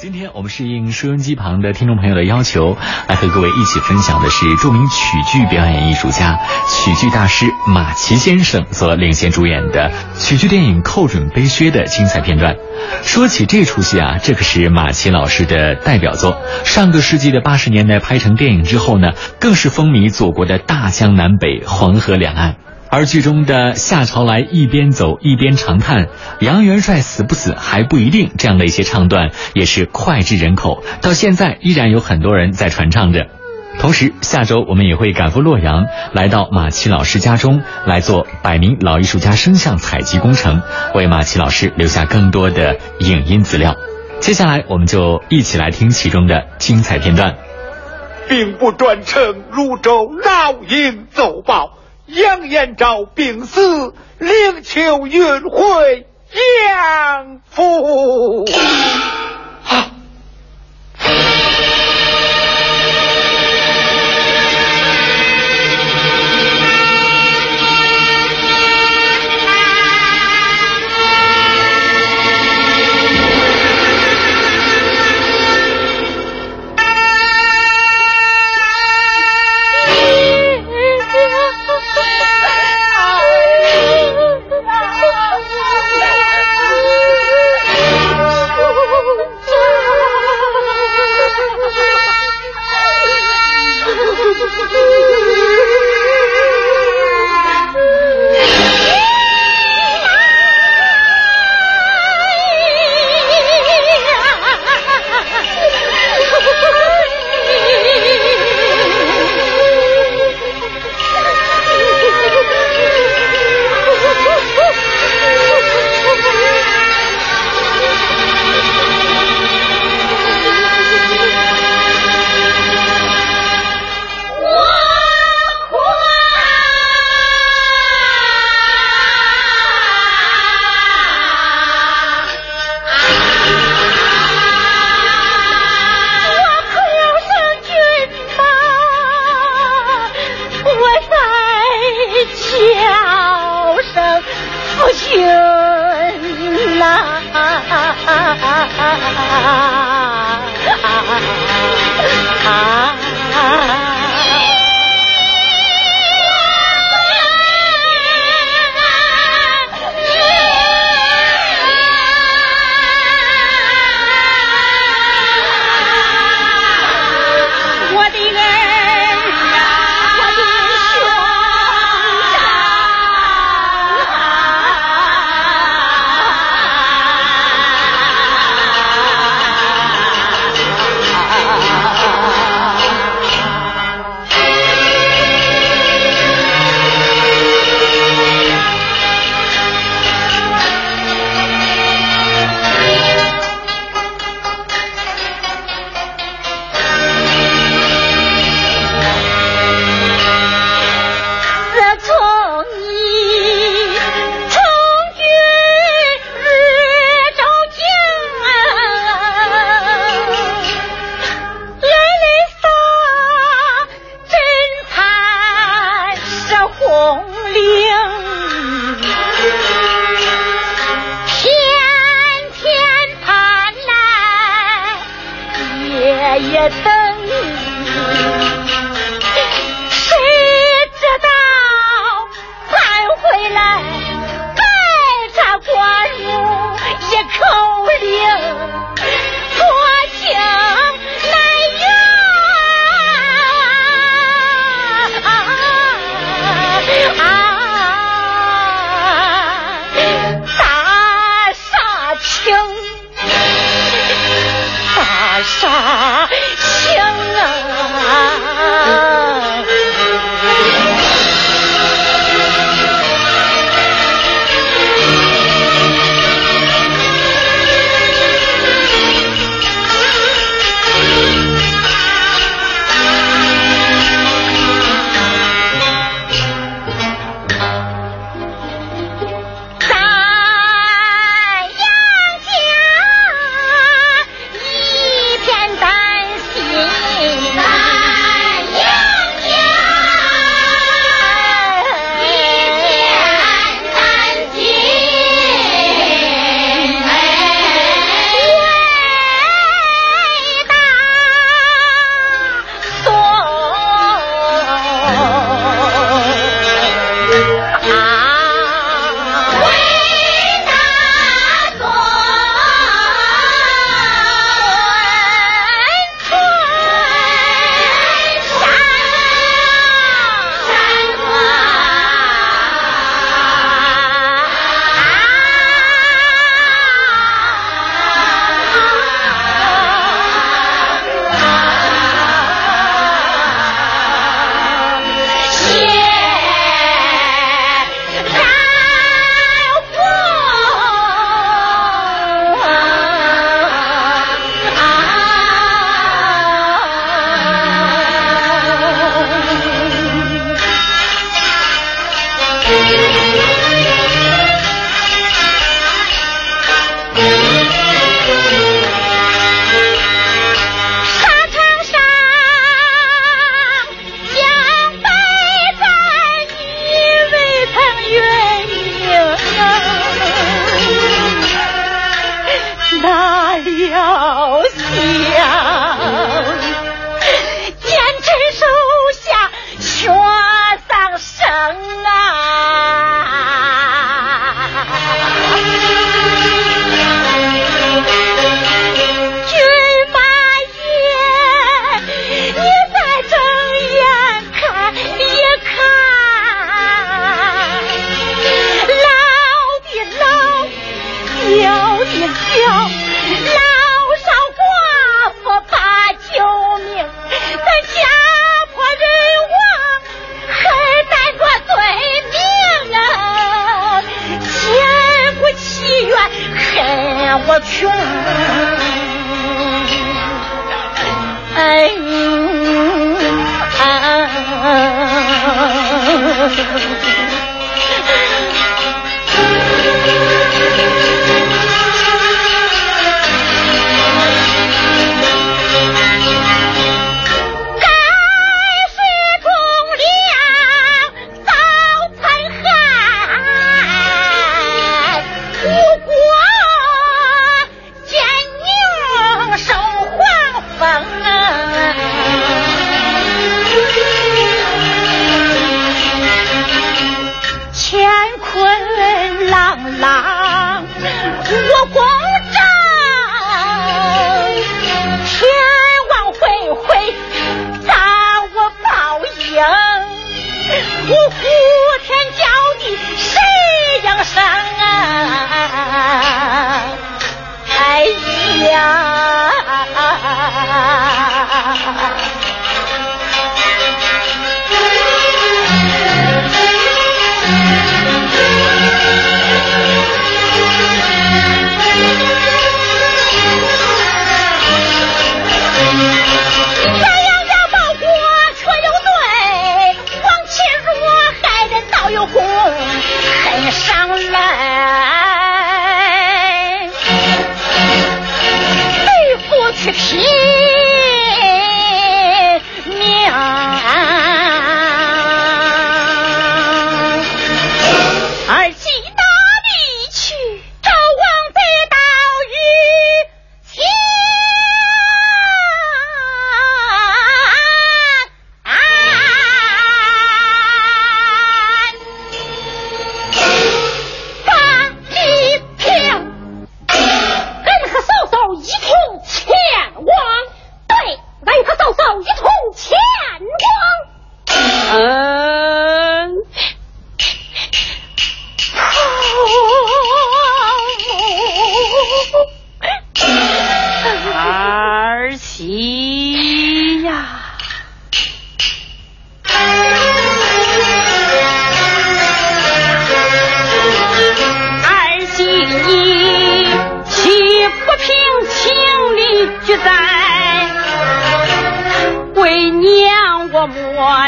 今天我们是应收音机旁的听众朋友的要求，来和各位一起分享的是著名曲剧表演艺术家、曲剧大师马奇先生所领衔主演的曲剧电影《寇准背靴》的精彩片段。说起这出戏啊，这可是马奇老师的代表作。上个世纪的八十年代拍成电影之后呢，更是风靡祖国的大江南北、黄河两岸。而剧中的夏朝来一边走一边长叹“杨元帅死不死还不一定”这样的一些唱段，也是脍炙人口，到现在依然有很多人在传唱着。同时，下周我们也会赶赴洛阳，来到马奇老师家中来做百名老艺术家声像采集工程，为马奇老师留下更多的影音资料。接下来，我们就一起来听其中的精彩片段。兵不专丞汝州老营奏报。杨延昭病死，灵柩运回杨府。啊！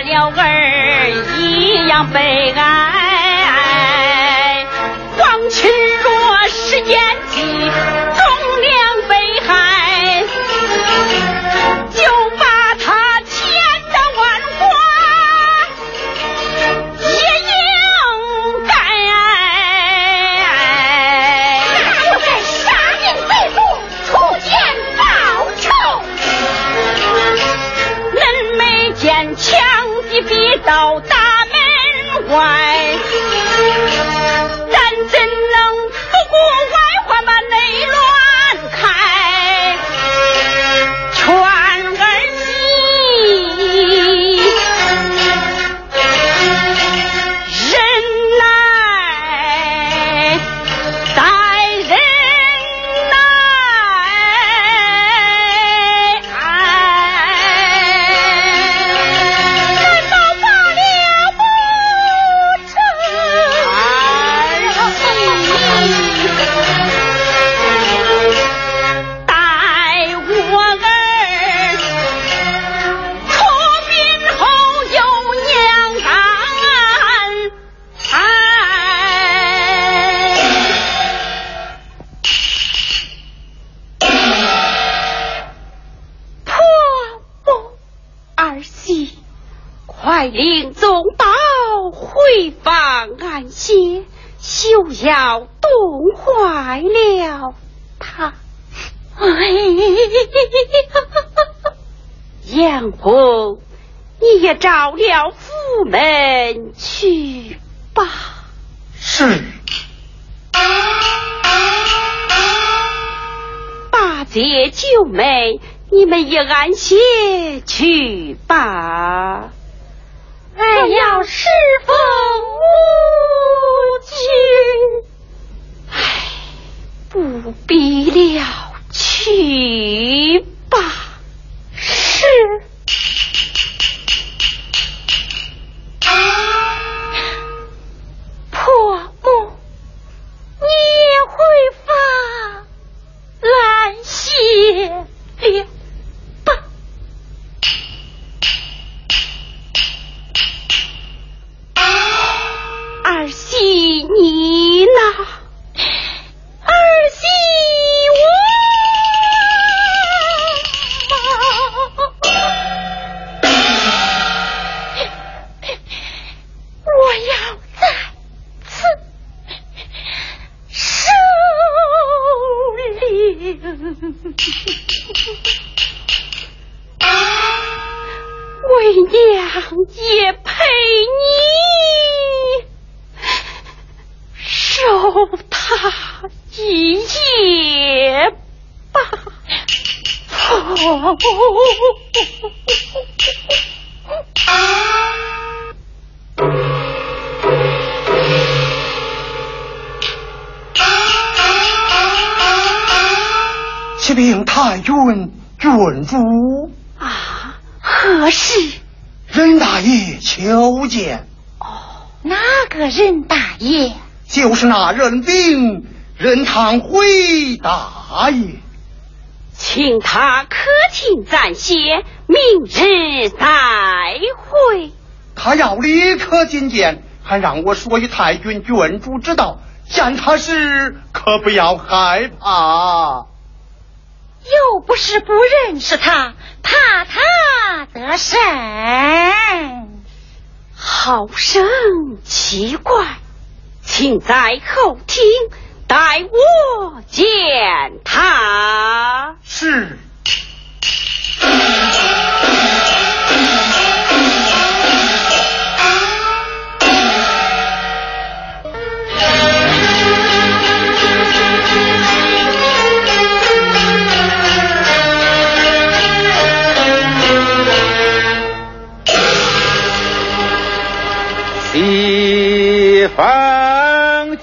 了儿一样悲哀带领宗保回房安歇，休要冻坏了他。哎呀，燕红，你也找了府门去吧。是。八姐九妹，你们也安歇去吧。我要侍奉母亲唉不必了去为娘也陪你守他一夜吧。启禀太君郡主。啊，何事？任大爷求见。哦，哪个任大爷？就是那任兵任堂辉大爷。请他客厅暂歇，明日再会。他要立刻觐见，还让我说与太君郡主知道，见他时可不要害怕。又不是不认识他，怕他得胜？好生奇怪，请在后厅待我见他。是。西方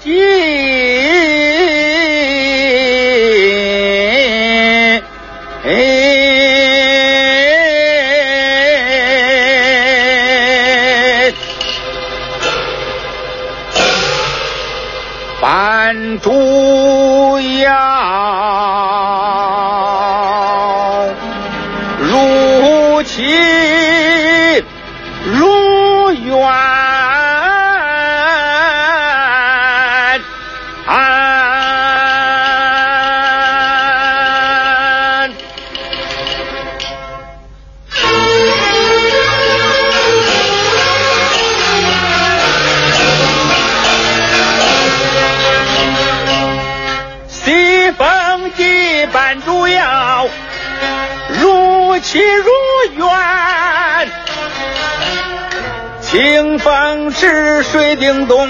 水叮咚，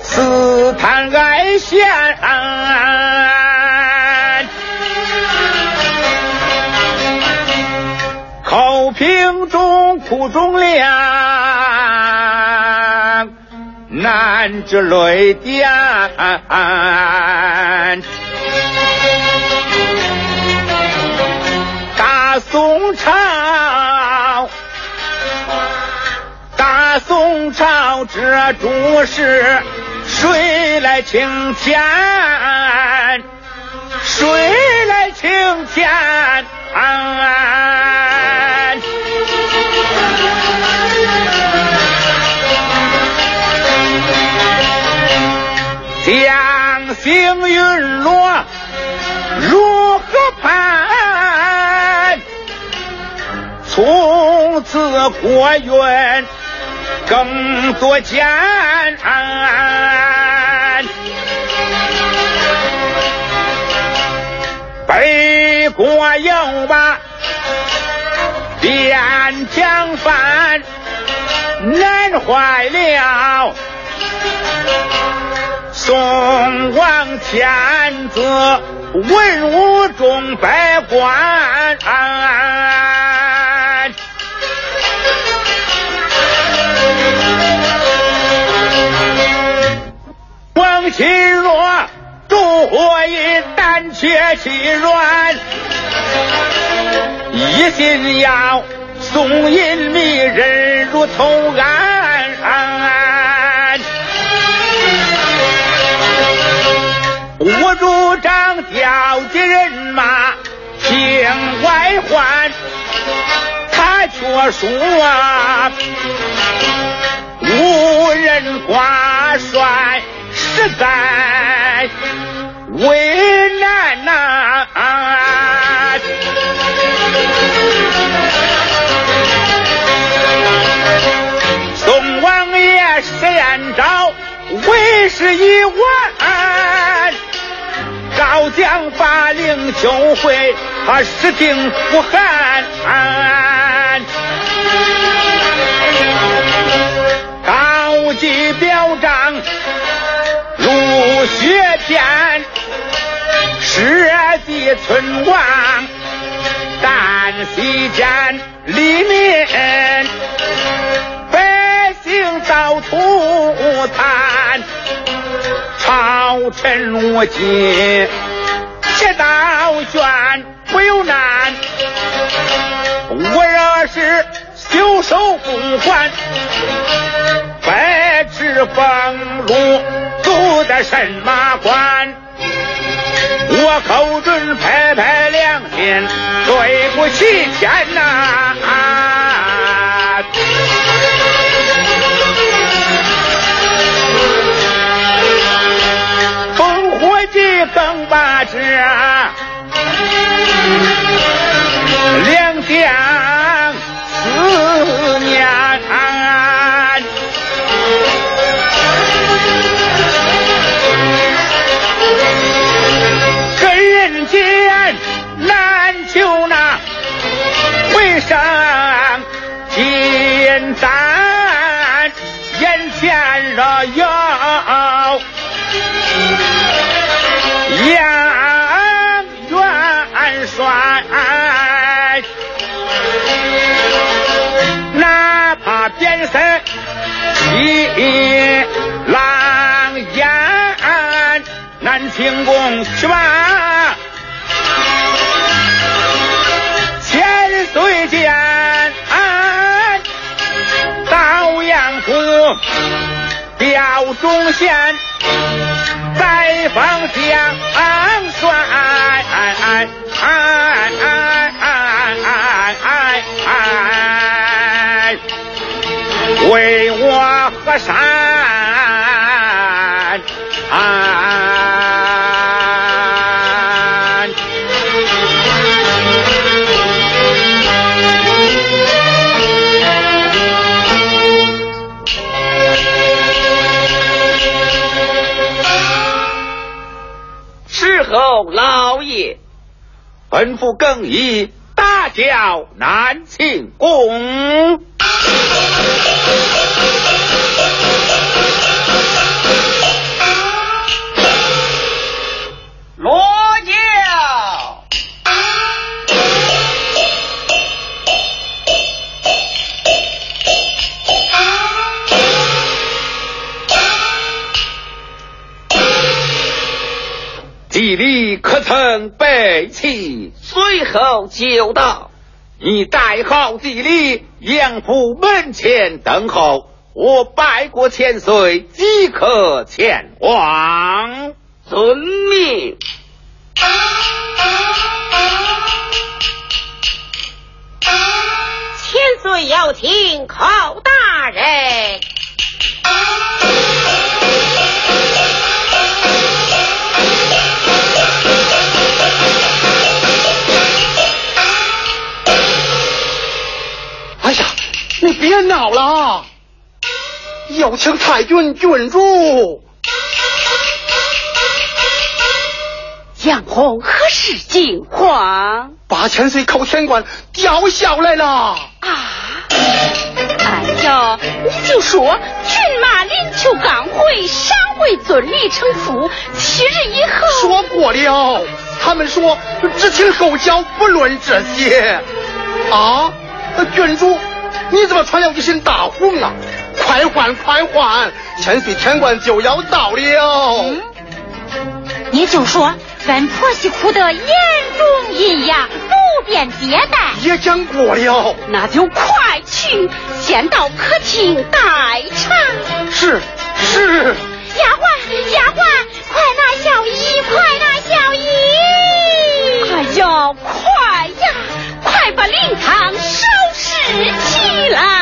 刺探爱线。口瓶中苦中凉，难止泪点。大宋朝，宋朝这诸事，谁来请天？谁来请天？将星陨落，如何判？从此国运更多艰。北国有吧，边疆犯难坏了。宋王天子文武众百官，王钦若烛火一胆怯气软，一心要宋引迷人如头安。我主张调集人马平外患，他却说，无人挂帅，实在为难呐、宋王爷施延昭为时已晚。赵将发令求回他实听不寒。天，十地村王旦夕间黎民，百姓遭涂炭，朝臣如今切道悬不由难，我若是袖手不还。白纸封路，走得神马官。我口准拍拍良心，对不起天呐！烽火计更把这两将难求那回上金丹，眼前若有杨元帅，哪怕变身一狼烟，南清宫去吧。表忠贤，再封将帅，为我河山。老爷，吩咐更衣，大叫南庆宫。可曾备齐？随后就到。你带好地里，杨府门前等候。我拜过千岁，即可前往。遵命。千岁要听寇大人。你别闹了啊，有请太君郡主。杨红何时进皇？八千岁寇天官吊孝来了。啊！哎呀，你就说骏马临秋刚回，尚未尊礼成父，七日以后。说过了，他们说只听后教，不论这些。啊，郡主。你怎么穿了一身大红啊？快换快换，千岁天官就要到了。嗯，你就说本婆媳哭得眼中阴阳，不便接待。也讲过了，那就快去，先到客厅待茶。是是。丫鬟丫鬟，快拿小衣，快拿小衣。哎呀，快呀，快把灵堂收拾起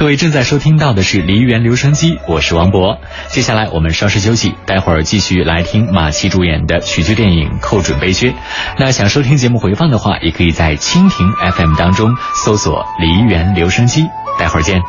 各位正在收听到的是《梨园留声机》，我是王博。接下来我们稍事休息，待会儿继续来听马奇主演的喜剧电影《寇准备靴》。那想收听节目回放的话，也可以在蜻蜓 FM 当中搜索《梨园留声机》。待会儿见。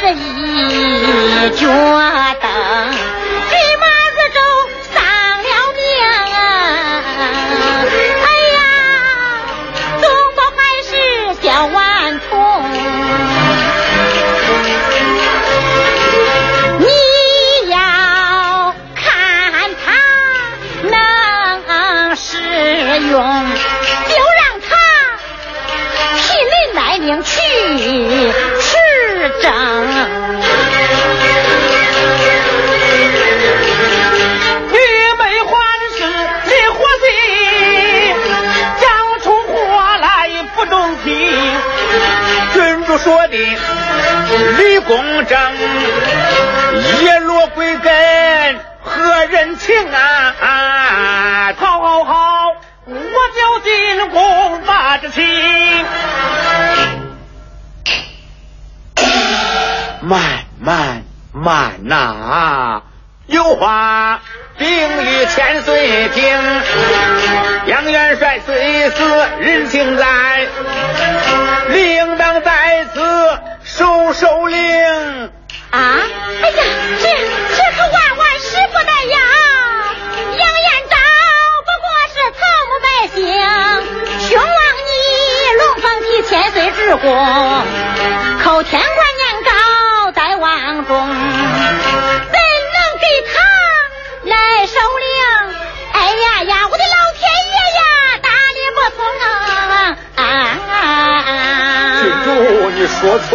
是一脚蹬。说的李公正，叶落归根何人情啊？好好好，我就进宫把这情。慢慢慢呐、有话禀与千岁听。杨元帅虽死人情在，在此收收令。啊！哎呀，这这可万万使不得呀！杨延昭不过是草木百姓，兄王你龙凤体千岁之功，叩天官年高在望中，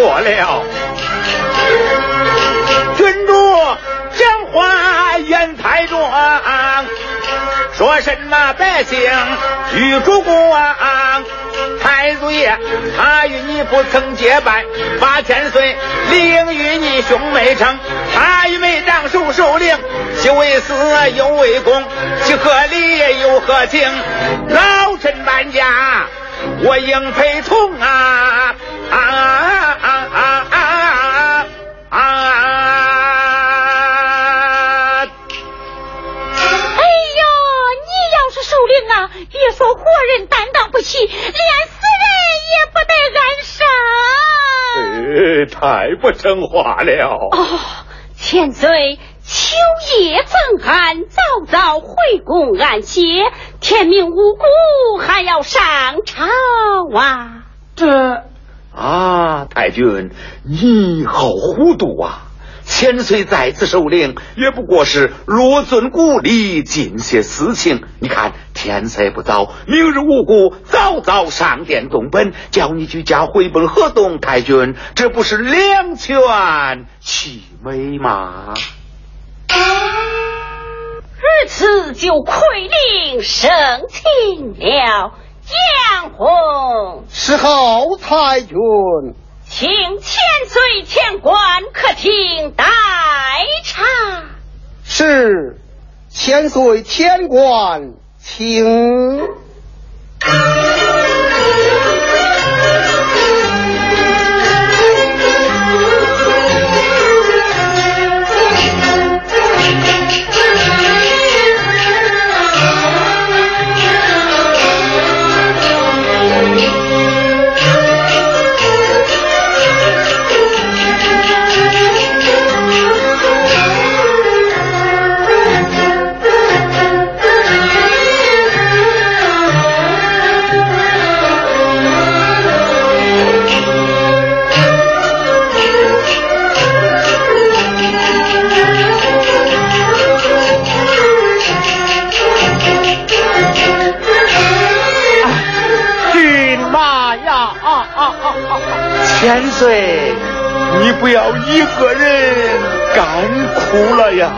你说错了。郡主讲话言太重，说什么百姓与主公啊，太祖爷他与你不曾结拜，八千岁领与你兄妹城，他与妹长守首领，既为死又为公，其何理又何情？老臣万家。我应陪同啊啊啊，别说活人担当不起，连死人也不得安生。呃，太不成话了。哦，千岁，秋夜赠安，早早回宫安歇，天明无辜还要上朝啊！这啊，太君，你好糊涂啊！千岁在此受令，也不过是落尊故里，尽些私情。你看天色不早，明日无故早早上殿动本，叫你举家回奔河东。太君，这不是两全其美吗？如此就愧令圣情了。杨红，是后太君。请千岁千官客厅待茶。是，千岁千官，请。千岁，你不要一个人干哭了呀！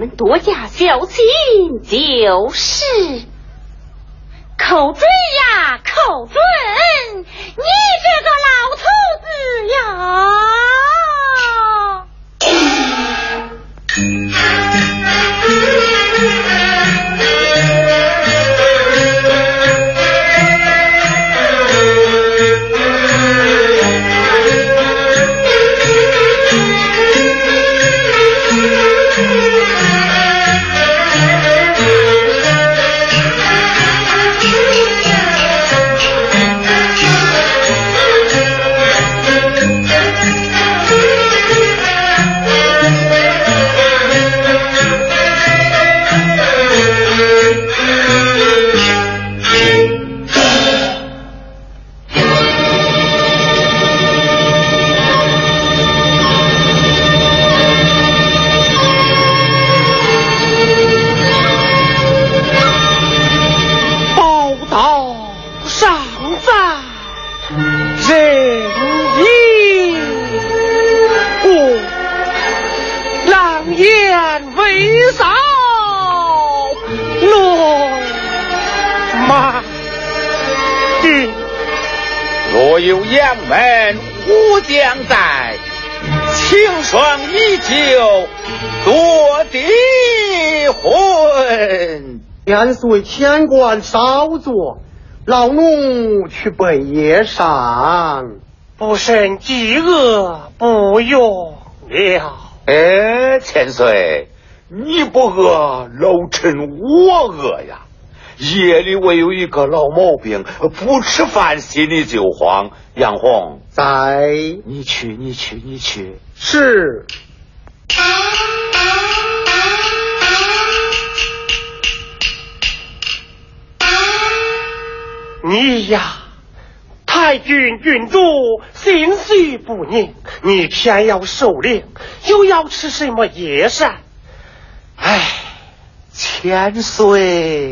我们多加小心就是。寇准呀，寇准，你这个老头子呀！有杨门武将在，清霜依旧多敌魂。千岁千官稍坐，老奴去奔夜上。不胜饥饿，不用了。哎，千岁，你不饿，老臣我饿呀。夜里我有一个老毛病，不吃饭心里就慌。杨红，在，你去，你去，你去。是。你呀，太君郡主心绪不宁，你偏要受令，又要吃什么夜膳？唉，千岁。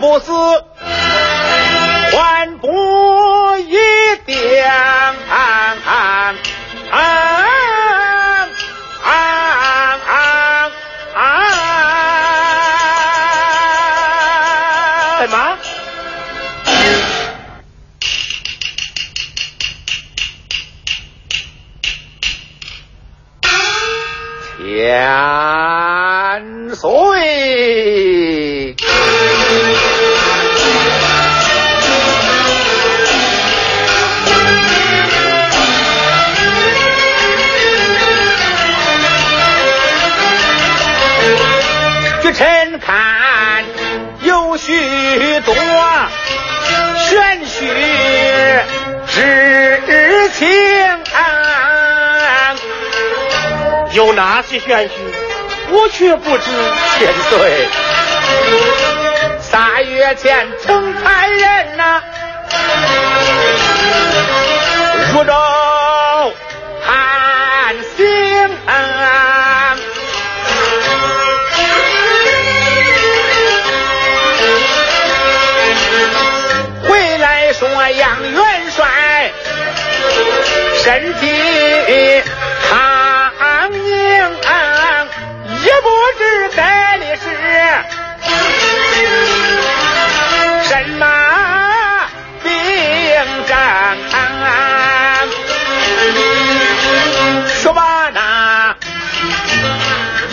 不是些玄虚，我却不知。千岁，三月前成才人呐，入州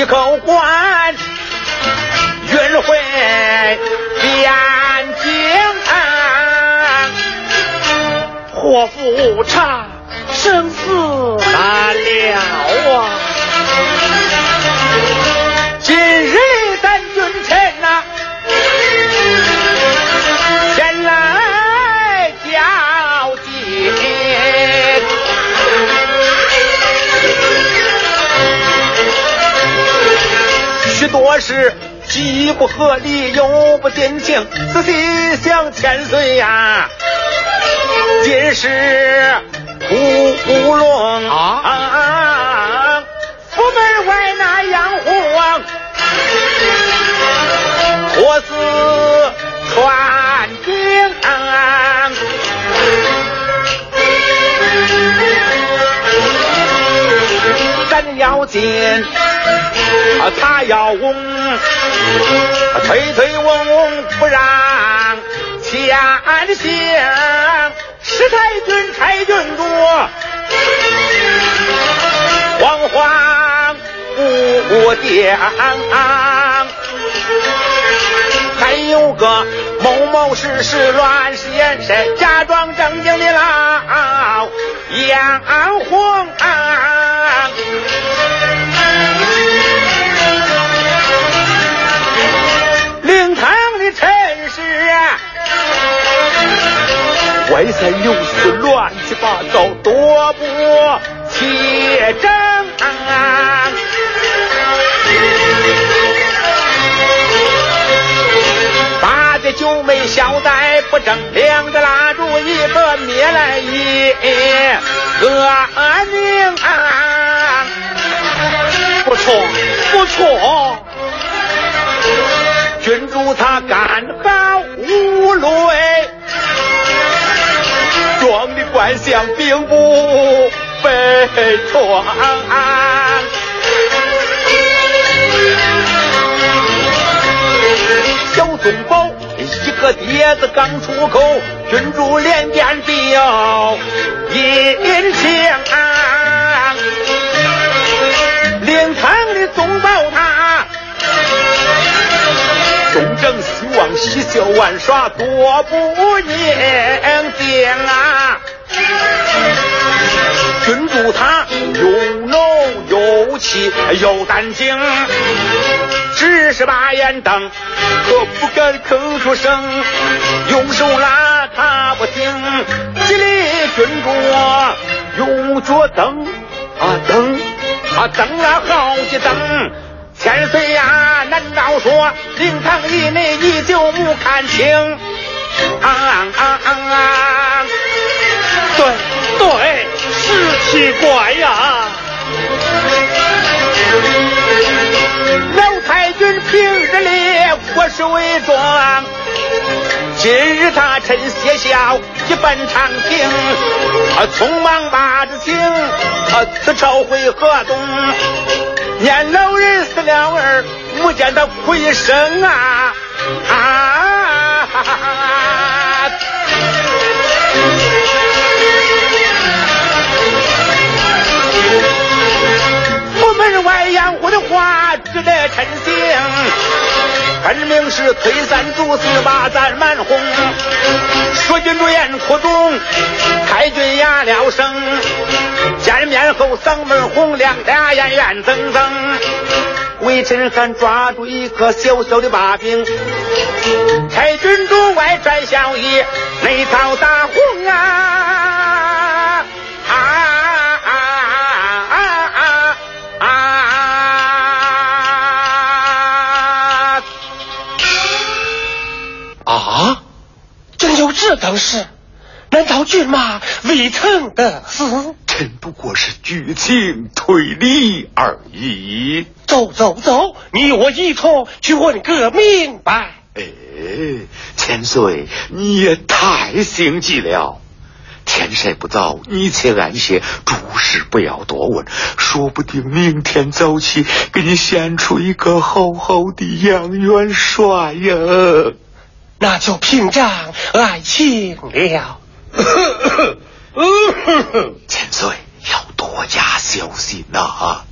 口关云回汴京，祸福无常，生死难料啊！今日。许多事既不合理又不定情，仔细想千岁呀。今是屠龙啊，府门外那杨虎，托死传经，咱要进，他要翁，推推翁翁不让前行。是太君，太君主，慌慌不定。还有个某某事事乱世眼神，假装正经的老杨红。灵堂的陈氏。外三又四，乱七八糟，多不齐整。八个九妹孝在不正，两个蜡烛一个灭了一个宁。不错，不错，君主他干好无累。装的官相并不悲怆，小宗保一个碟子刚出口，君主连变调殷勤，灵堂的宗保他。东正西望，嬉笑玩耍，多不念经啊！君主他又怒又气又胆惊，只是把眼瞪，可不敢吭出声。用手拉他不听，激励君主用脚蹬啊蹬啊蹬了好几蹬。千岁呀，难道说灵堂以内你就没看清？啊啊啊！对对，是奇怪呀。老太君平日里国事为重，今日他趁歇笑一奔长亭，匆忙把子请，此朝回河东。念老人死了儿，没见他哭一声啊啊！府门外养虎的话值得称行，分明是推三阻四把咱瞒哄。说君主言哭中，太君哑了声。见面后嗓门洪亮，俩眼圆睁睁。微臣还抓住一个小小的把柄，太君主外穿孝衣，内套大红啊啊这等事？难道郡马未曾得死？臣不过是剧情推理而已。走走走，你我一同去问个明白。哎，千岁，你也太心急了。天色不早，你且安歇，诸事不要多问。说不定明天早起给你献出一个好好的杨元帅呀。那就凭仗爱情了。千岁要多加小心呐。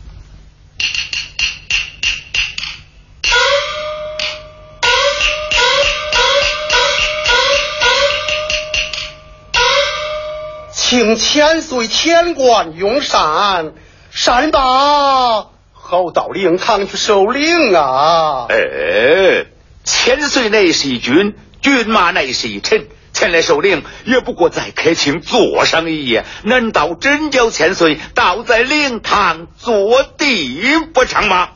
请千岁千官用膳，善罢，好到灵堂去收灵啊。千岁乃是一君，骏马乃是一臣，前来受灵也不过在客厅坐上一夜，难道真叫千岁倒在灵堂坐地不成吗？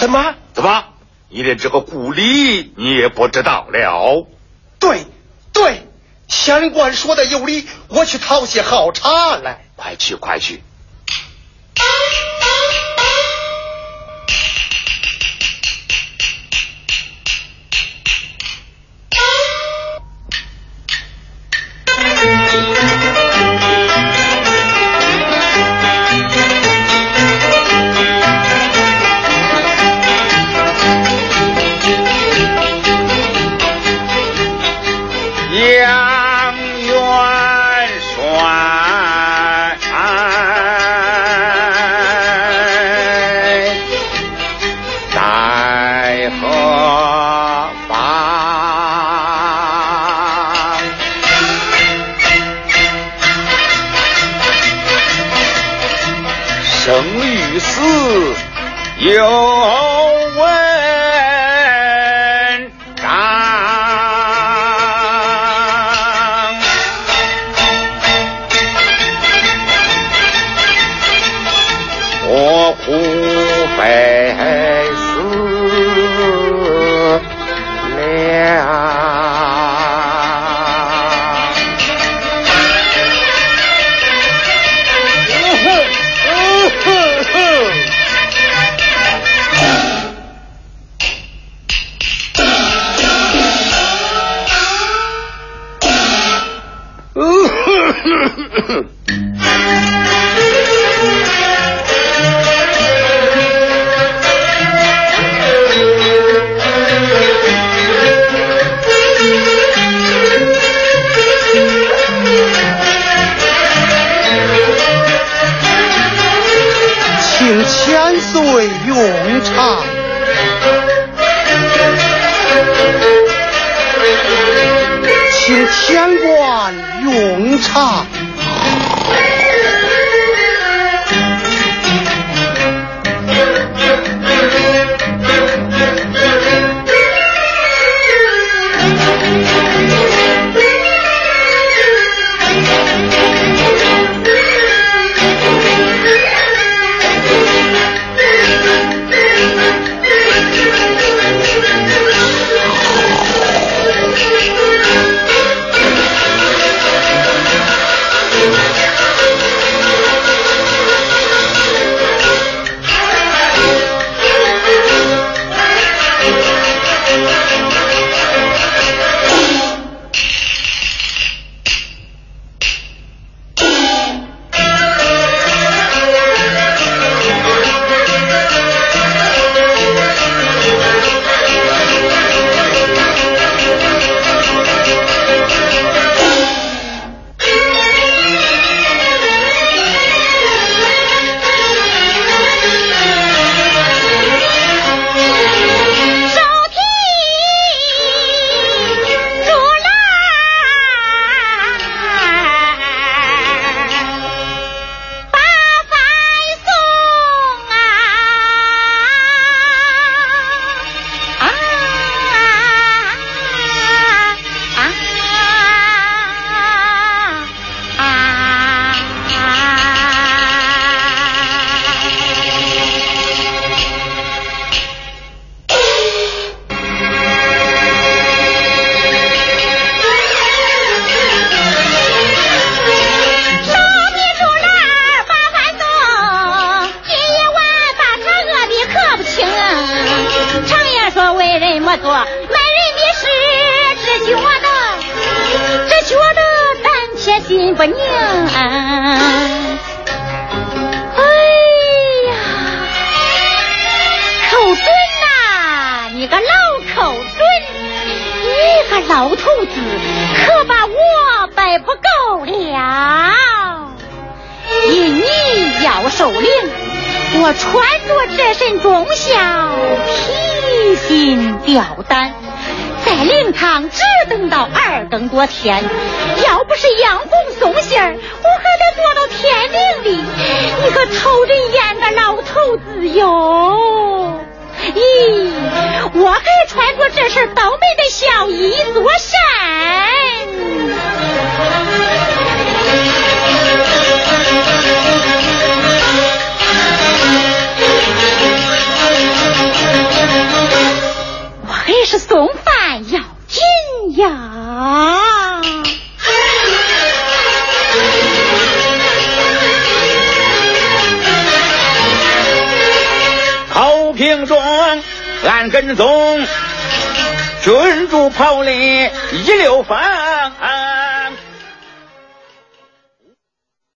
怎么？怎么？你连这个故里你也不知道了？对对，县官说的有理，我去讨些好茶来。快去快去！有昨天，要不是杨红送信儿，我还得坐到天明里。你个偷跟踪，君主跑里一溜翻。